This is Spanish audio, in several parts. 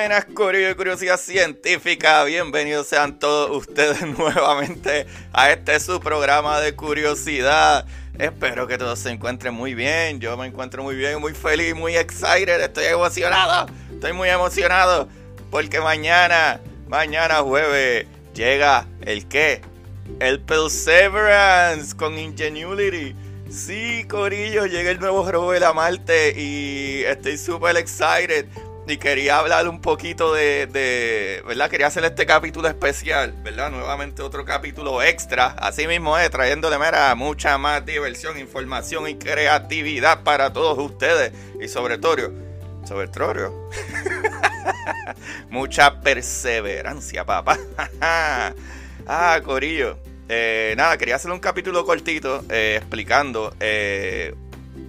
Buenas, Curiosidad Científica. Bienvenidos sean todos ustedes nuevamente a este su programa de curiosidad. Espero que todos se encuentren muy bien. Yo me encuentro muy bien, muy feliz, muy excited. Estoy emocionado. Estoy muy emocionado. Porque mañana, mañana jueves, llega el qué? El Perseverance con Ingenuity. Sí, Corillo, llega el nuevo rover a Marte y estoy súper excited y quería hablar un poquito de, ¿verdad? Quería hacer este capítulo especial, ¿verdad? Nuevamente otro capítulo extra, así mismo es, trayéndole mera, mucha más diversión, información y creatividad para todos ustedes y sobre todo, sobre todo, mucha perseverancia, papá. ah, Corillo. Eh, nada, quería hacer un capítulo cortito eh, explicando eh,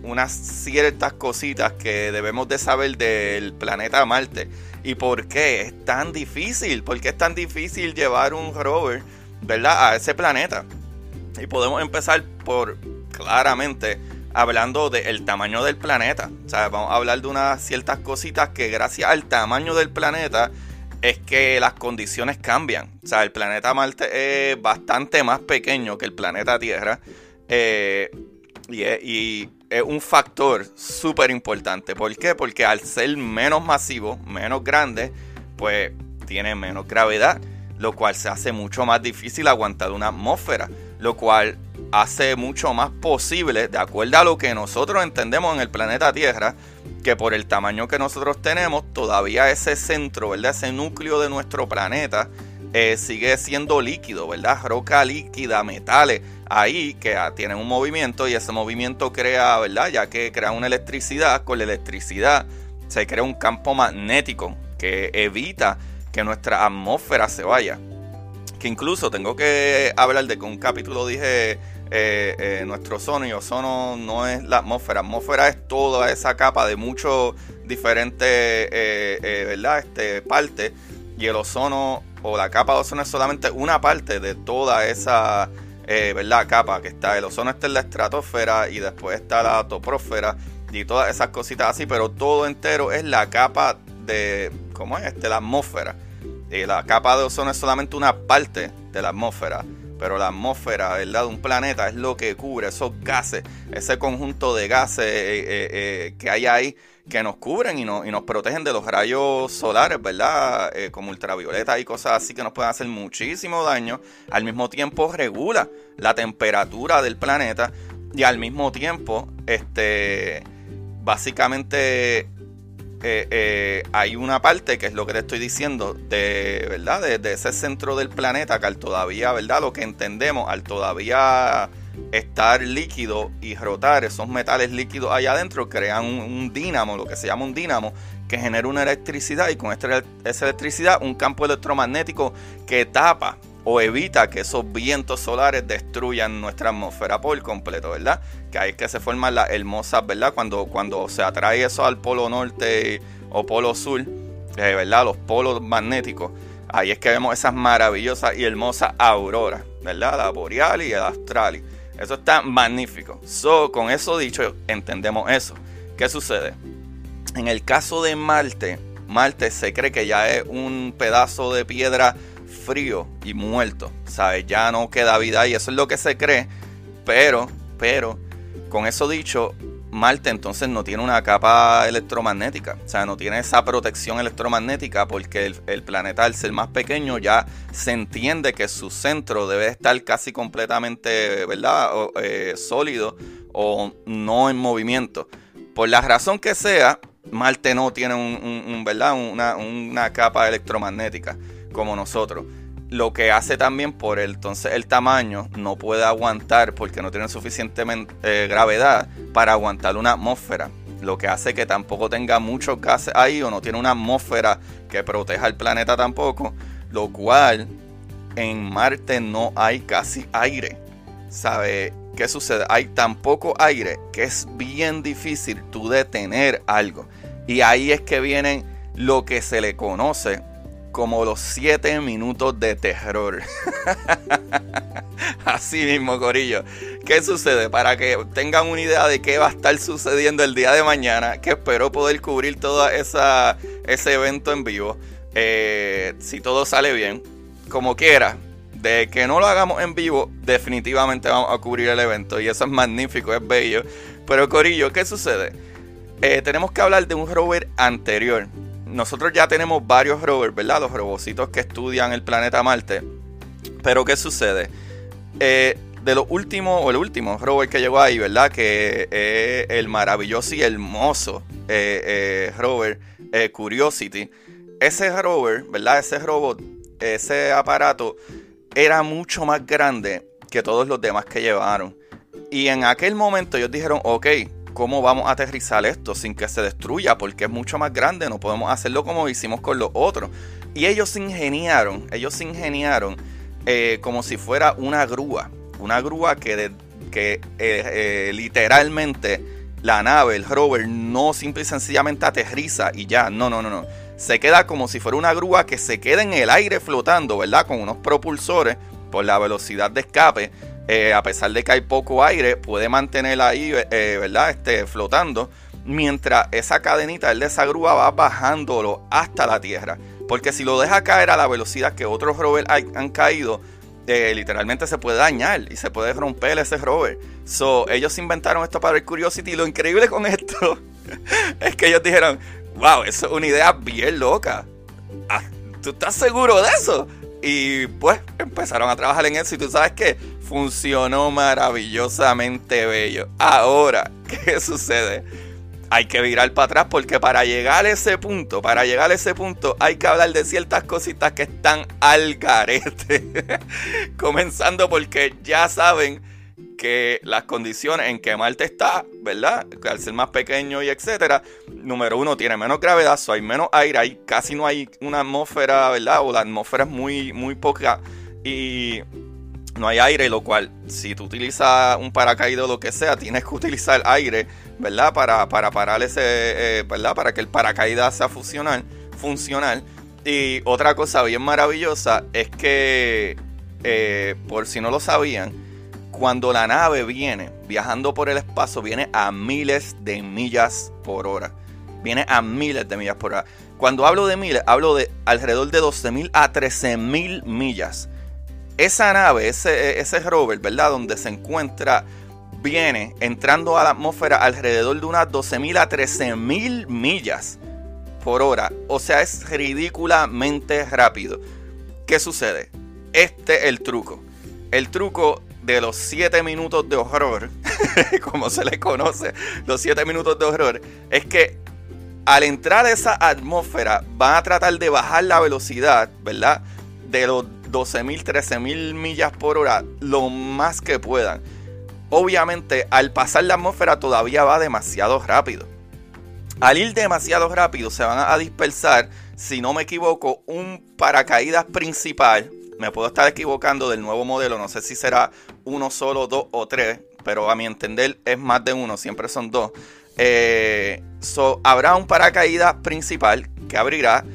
unas ciertas cositas que debemos de saber del planeta Marte. ¿Y por qué es tan difícil? ¿Por qué es tan difícil llevar un rover, ¿verdad? A ese planeta. Y podemos empezar por, claramente, hablando del tamaño del planeta. O sea, vamos a hablar de unas ciertas cositas que gracias al tamaño del planeta es que las condiciones cambian. O sea, el planeta Marte es bastante más pequeño que el planeta Tierra. Eh, y, y es un factor súper importante. ¿Por qué? Porque al ser menos masivo, menos grande, pues tiene menos gravedad, lo cual se hace mucho más difícil aguantar una atmósfera, lo cual hace mucho más posible, de acuerdo a lo que nosotros entendemos en el planeta Tierra, que por el tamaño que nosotros tenemos, todavía ese centro, ¿verdad? Ese núcleo de nuestro planeta eh, sigue siendo líquido, ¿verdad? Roca líquida, metales ahí que ah, tienen un movimiento y ese movimiento crea, ¿verdad? Ya que crea una electricidad, con la electricidad se crea un campo magnético que evita que nuestra atmósfera se vaya. Que incluso tengo que hablar de que un capítulo dije eh, eh, nuestro ozono y ozono no es la atmósfera, atmósfera es toda esa capa de muchos diferentes ¿verdad? Este, partes y el ozono o la capa de ozono es solamente una parte de toda esa eh, ¿verdad? capa que está. El ozono está en la estratosfera y después está la toprósfera y todas esas cositas así, pero todo entero es la capa de, ¿cómo es? este? La atmósfera. Y la capa de ozono es solamente una parte de la atmósfera. Pero la atmósfera, ¿verdad? De un planeta es lo que cubre esos gases, ese conjunto de gases eh, eh, que hay ahí que nos cubren y, y nos protegen de los rayos solares, ¿verdad? Eh, como ultravioleta y cosas así que nos pueden hacer muchísimo daño. Al mismo tiempo regula la temperatura del planeta y al mismo tiempo, este, básicamente eh, eh, hay una parte que es lo que te estoy diciendo de verdad de, ese centro del planeta que al todavía verdad lo que entendemos al todavía estar líquido y rotar esos metales líquidos allá adentro crean un, dínamo, lo que se llama un dínamo, que genera una electricidad y con esta, esa electricidad un campo electromagnético que tapa o evita que esos vientos solares destruyan nuestra atmósfera por completo, ¿verdad? Que ahí es que se forman las hermosas, ¿verdad? Cuando, cuando se atrae eso al polo norte o polo sur, eh, ¿verdad? Los polos magnéticos, ahí es que vemos esas maravillosas y hermosas auroras, ¿verdad? La boreal y el austral. Eso está magnífico. So, con eso dicho, entendemos eso. ¿Qué sucede? En el caso de Marte, Marte se cree que ya es un pedazo de piedra frío y muerto. ¿Sabes? Ya no queda vida y eso es lo que se cree. Pero, pero, con eso dicho, Marte entonces no tiene una capa electromagnética, o sea, no tiene esa protección electromagnética porque el, planeta al ser más pequeño ya se entiende que su centro debe estar casi completamente, ¿verdad?, eh, sólido o no en movimiento. Por la razón que sea, Marte no tiene un, ¿verdad? Una, una capa electromagnética como nosotros lo que hace también por el, entonces el tamaño no puede aguantar porque no tiene suficiente eh, gravedad para aguantar una atmósfera. Lo que hace que tampoco tenga muchos gases ahí o no tiene una atmósfera que proteja el planeta tampoco. Lo cual en Marte no hay casi aire. ¿Sabe qué sucede? Hay tan poco aire que es bien difícil tú detener algo. Y ahí es que viene lo que se le conoce como los 7 minutos de terror. Así mismo, Corillo. ¿Qué sucede? Para que tengan una idea de qué va a estar sucediendo el día de mañana, que espero poder cubrir todo ese evento en vivo. Eh, si todo sale bien, como quiera. De que no lo hagamos en vivo, definitivamente vamos a cubrir el evento. Y eso es magnífico, es bello. Pero Corillo, ¿qué sucede? Eh, tenemos que hablar de un rover anterior nosotros ya tenemos varios rovers, ¿verdad? Los robocitos que estudian el planeta Marte. Pero ¿qué sucede? Eh, de los últimos, o el último rover que llegó ahí, ¿verdad? Que es el maravilloso y hermoso eh, eh, rover Curiosity. Ese rover, ¿verdad? Ese robot, ese aparato era mucho más grande que todos los demás que llevaron. Y en aquel momento ellos dijeron, ok, cómo vamos a aterrizar esto sin que se destruya, porque es mucho más grande, no podemos hacerlo como hicimos con los otros. Y ellos se ingeniaron, ellos se ingeniaron eh, como si fuera una grúa, una grúa que, eh, eh, literalmente la nave, el rover, no simple y sencillamente aterriza y ya, no, no, no, no. Se queda como si fuera una grúa que se queda en el aire flotando, ¿verdad? Con unos propulsores por la velocidad de escape eh, a pesar de que hay poco aire, puede mantener ahí, eh, ¿verdad? Este, flotando, mientras esa cadenita, el de esa grúa va bajándolo hasta la tierra. Porque si lo deja caer a la velocidad que otros rovers han caído, eh, literalmente se puede dañar y se puede romper ese rover. So, ellos inventaron esto para el Curiosity. Y lo increíble con esto es que ellos dijeron: Wow, eso es una idea bien loca. Ah, ¿Tú estás seguro de eso? Y pues empezaron a trabajar en eso. Y tú sabes que funcionó maravillosamente bello. Ahora, ¿qué sucede? Hay que virar para atrás porque para llegar a ese punto, para llegar a ese punto, hay que hablar de ciertas cositas que están al garete. Comenzando porque ya saben que las condiciones en que Marte está, ¿verdad? Al ser más pequeño y etcétera, número uno, tiene menos gravedad, so hay menos aire, hay, casi no hay una atmósfera, ¿verdad? O la atmósfera es muy, muy poca y no hay aire, lo cual, si tú utilizas un paracaídas o lo que sea, tienes que utilizar aire, ¿verdad? Para, para parar ese, eh, ¿verdad? Para que el paracaídas sea funcional, funcional. Y otra cosa bien maravillosa es que, eh, por si no lo sabían, cuando la nave viene viajando por el espacio, viene a miles de millas por hora. Viene a miles de millas por hora. Cuando hablo de miles, hablo de alrededor de 12.000 a 13.000 millas. Esa nave, ese, ese rover, ¿verdad? Donde se encuentra, viene entrando a la atmósfera alrededor de unas 12.000 a 13.000 millas por hora. O sea, es ridículamente rápido. ¿Qué sucede? Este es el truco. El truco de los 7 minutos de horror, como se le conoce, los 7 minutos de horror, es que al entrar esa atmósfera van a tratar de bajar la velocidad, ¿verdad? De los 12.000, 13.000 millas por hora lo más que puedan. Obviamente, al pasar la atmósfera todavía va demasiado rápido. Al ir demasiado rápido se van a dispersar, si no me equivoco, un paracaídas principal, me puedo estar equivocando del nuevo modelo, no sé si será uno solo, dos o tres, pero a mi entender es más de uno, siempre son dos. Eh, habrá un paracaídas principal que abrirá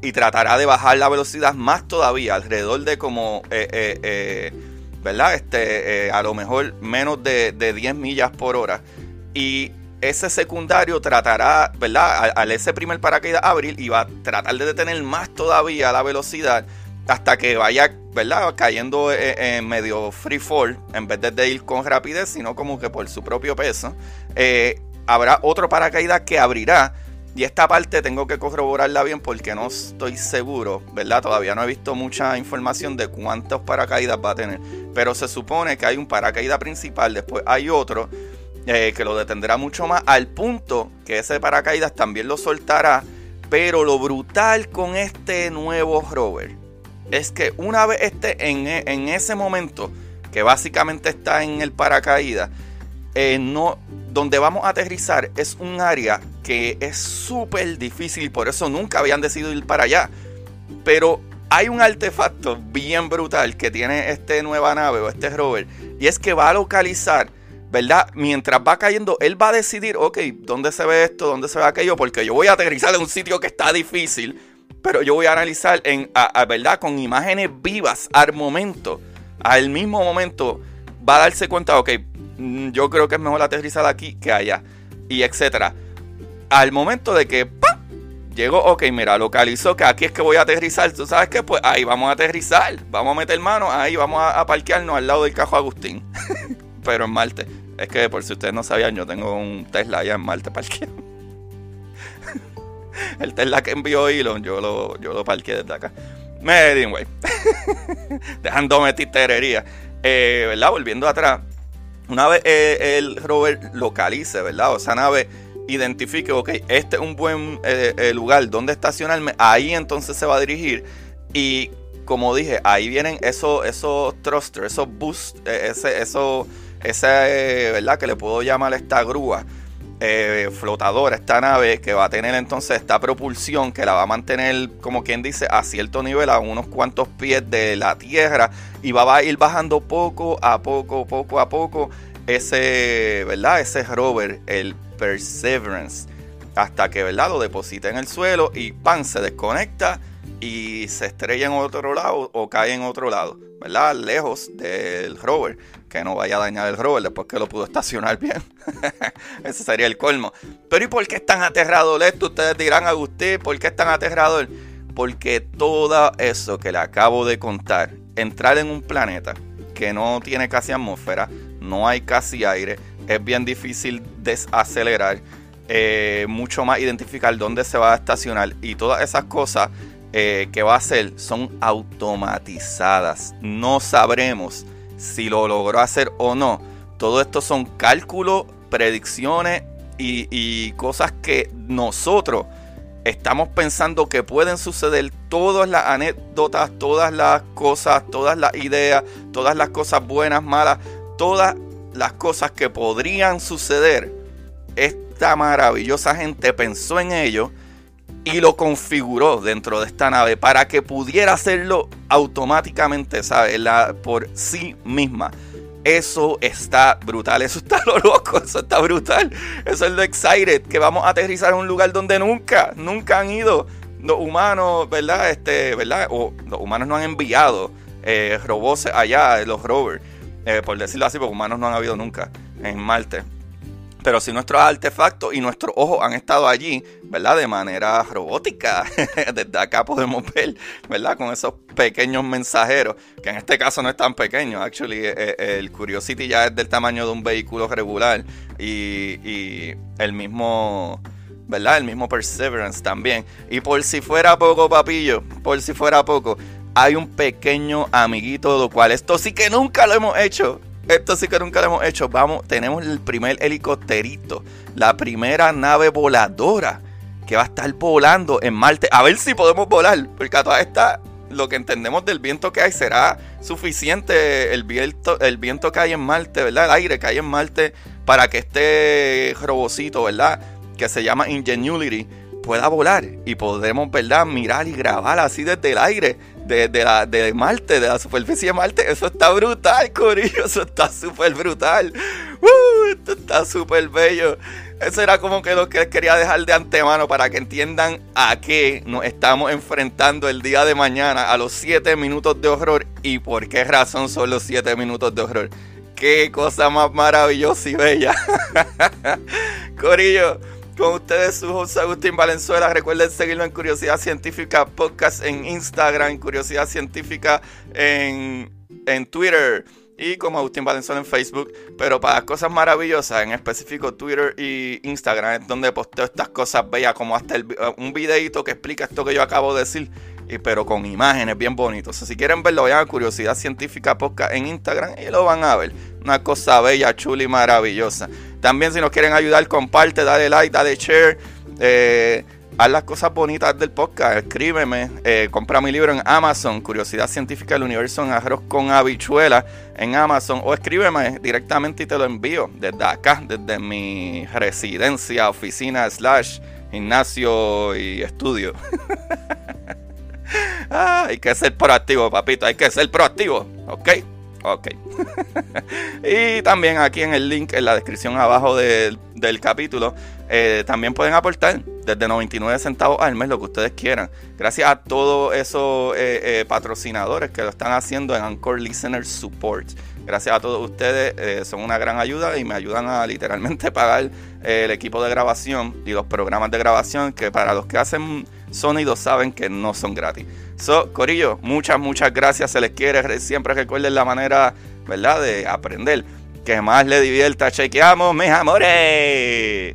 y tratará de bajar la velocidad más todavía, alrededor de como, eh, eh, ¿verdad? Este, a lo mejor menos de, de, 10 millas por hora. Y ese secundario tratará, ¿verdad? Al, ese primer paracaídas abrir y va a tratar de detener más todavía la velocidad hasta que vaya, ¿verdad? Cayendo eh, en medio free fall, en vez de ir con rapidez, sino como que por su propio peso. Eh, habrá otro paracaídas que abrirá. Y esta parte tengo que corroborarla bien porque no estoy seguro, ¿verdad? Todavía no he visto mucha información de cuántos paracaídas va a tener. Pero se supone que hay un paracaídas principal, después hay otro eh, que lo detendrá mucho más, al punto que ese paracaídas también lo soltará. Pero lo brutal con este nuevo rover es que una vez esté en, en ese momento, que básicamente está en el paracaídas, eh, no, donde vamos a aterrizar es un área que es súper difícil por eso nunca habían decidido ir para allá. Pero hay un artefacto bien brutal que tiene este nueva nave o este rover y es que va a localizar, ¿verdad? Mientras va cayendo, él va a decidir, ok, ¿dónde se ve esto? ¿Dónde se ve aquello? Porque yo voy a aterrizar en un sitio que está difícil, pero yo voy a analizar, en, ¿verdad? Con imágenes vivas al momento, al mismo momento, va a darse cuenta, ok, Mm, yo creo que es mejor aterrizar aquí que allá, y etcétera. Al momento de que ¡pam! llegó, ok, mira, localizó que aquí es que voy a aterrizar, ¿tú sabes qué? Pues ahí vamos a aterrizar, vamos a meter mano, ahí vamos a, parquearnos al lado del cajo Agustín, pero en Marte. Es que por si ustedes no sabían, yo tengo un Tesla allá en Marte parqueado. El Tesla que envió Elon, yo lo, yo lo parqué desde acá. Anyway, dejándome titerería. Eh, ¿Verdad? Volviendo atrás, una vez eh, el rover localice, ¿verdad? O esa nave identifique, ok, este es un buen eh, lugar donde estacionarme, ahí entonces se va a dirigir. Y como dije, ahí vienen esos, esos thrusters, esos boosts, ese, eso, ese, ¿verdad? Que le puedo llamar esta grúa. Flotadora, esta nave que va a tener entonces esta propulsión que la va a mantener, como quien dice, a cierto nivel, a unos cuantos pies de la tierra y va a ir bajando poco a poco, poco a poco ese, ¿verdad? Ese rover, el Perseverance, hasta que, ¿verdad? Lo deposita en el suelo y ¡pam! se desconecta y se estrella en otro lado o cae en otro lado, ¿verdad? Lejos del rover, que no vaya a dañar el rover después que lo pudo estacionar bien. Ese sería el colmo. Pero ¿y por qué es tan aterrador esto? Ustedes dirán, Agustín, ¿por qué es tan aterrador? Porque todo eso que le acabo de contar entrar en un planeta que no tiene casi atmósfera, no hay casi aire, es bien difícil desacelerar, eh, mucho más identificar dónde se va a estacionar y todas esas cosas eh, que va a hacer son automatizadas. No sabremos si lo logró hacer o no. Todo esto son cálculos, predicciones y, cosas que nosotros estamos pensando que pueden suceder todas las anécdotas, todas las cosas, todas las ideas, todas las cosas buenas, malas, todas las cosas que podrían suceder. Esta maravillosa gente pensó en ello y lo configuró dentro de esta nave para que pudiera hacerlo automáticamente, ¿sabes? La, por sí misma. Eso está brutal, eso está lo loco, eso está brutal. Eso es lo excited, que vamos a aterrizar en un lugar donde nunca, nunca han ido los humanos, ¿verdad? Este, ¿verdad? O los humanos no han enviado eh, robots allá, los rovers, eh, por decirlo así, porque humanos no han habido nunca en Marte. Pero si nuestros artefactos y nuestros ojos han estado allí, ¿verdad? De manera robótica. Desde acá podemos ver, ¿verdad? Con esos pequeños mensajeros, que en este caso no es tan pequeño. Actually, eh, eh, el Curiosity ya es del tamaño de un vehículo regular. Y, el mismo, ¿verdad? El mismo Perseverance también. Y por si fuera poco, papillo, por si fuera poco, hay un pequeño amiguito, lo cual esto sí que nunca lo hemos hecho esto sí que nunca lo hemos hecho. Vamos, tenemos el primer helicópterito, la primera nave voladora que va a estar volando en Marte. A ver si podemos volar, porque a toda esta lo que entendemos del viento que hay será suficiente el viento, el viento que hay en Marte, ¿verdad? El aire que hay en Marte para que este robocito, ¿verdad? Que se llama Ingenuity pueda volar y podremos, ¿verdad? Mirar y grabar así desde el aire de, la, de Marte, de la superficie de Marte. Eso está brutal, Corillo. Eso está súper brutal. Uh, esto está súper bello. Eso era como que lo que quería dejar de antemano para que entiendan a qué nos estamos enfrentando el día de mañana, a los 7 minutos de horror y por qué razón son los 7 minutos de horror. Qué cosa más maravillosa y bella. Corillo. Con ustedes su José Agustín Valenzuela. Recuerden seguirlo en Curiosidad Científica Podcast en Instagram, Curiosidad Científica en, en Twitter. Y como Agustín Valenzuela en Facebook. Pero para cosas maravillosas, en específico Twitter y Instagram, es donde posteo estas cosas bellas, como hasta el, un videito que explica esto que yo acabo de decir. Pero con imágenes bien bonitos. si quieren verlo, vayan a Curiosidad Científica Podcast en Instagram y lo van a ver. Una cosa bella, chula y maravillosa. También si nos quieren ayudar, comparte, dale like, dale share. Eh, haz las cosas bonitas del podcast, escríbeme, eh, compra mi libro en Amazon, Curiosidad Científica del Universo en Arroz con Habichuela en Amazon, o escríbeme directamente y te lo envío desde acá, desde mi residencia, oficina, slash, gimnasio y estudio. ah, hay que ser proactivo, papito, hay que ser proactivo, ¿ok? Ok. y también aquí en el link, en la descripción abajo del, capítulo, eh, también pueden aportar desde 99 centavos al mes lo que ustedes quieran. Gracias a todos esos eh, eh, patrocinadores que lo están haciendo en Anchor Listener Support. Gracias a todos ustedes, son una gran ayuda y me ayudan a literalmente pagar el equipo de grabación y los programas de grabación que para los que hacen sonido saben que no son gratis. So, Corillo, muchas, muchas gracias. Se les quiere. Siempre recuerden la manera, ¿verdad?, de aprender. Que más les divierta. Chequeamos, mis amores.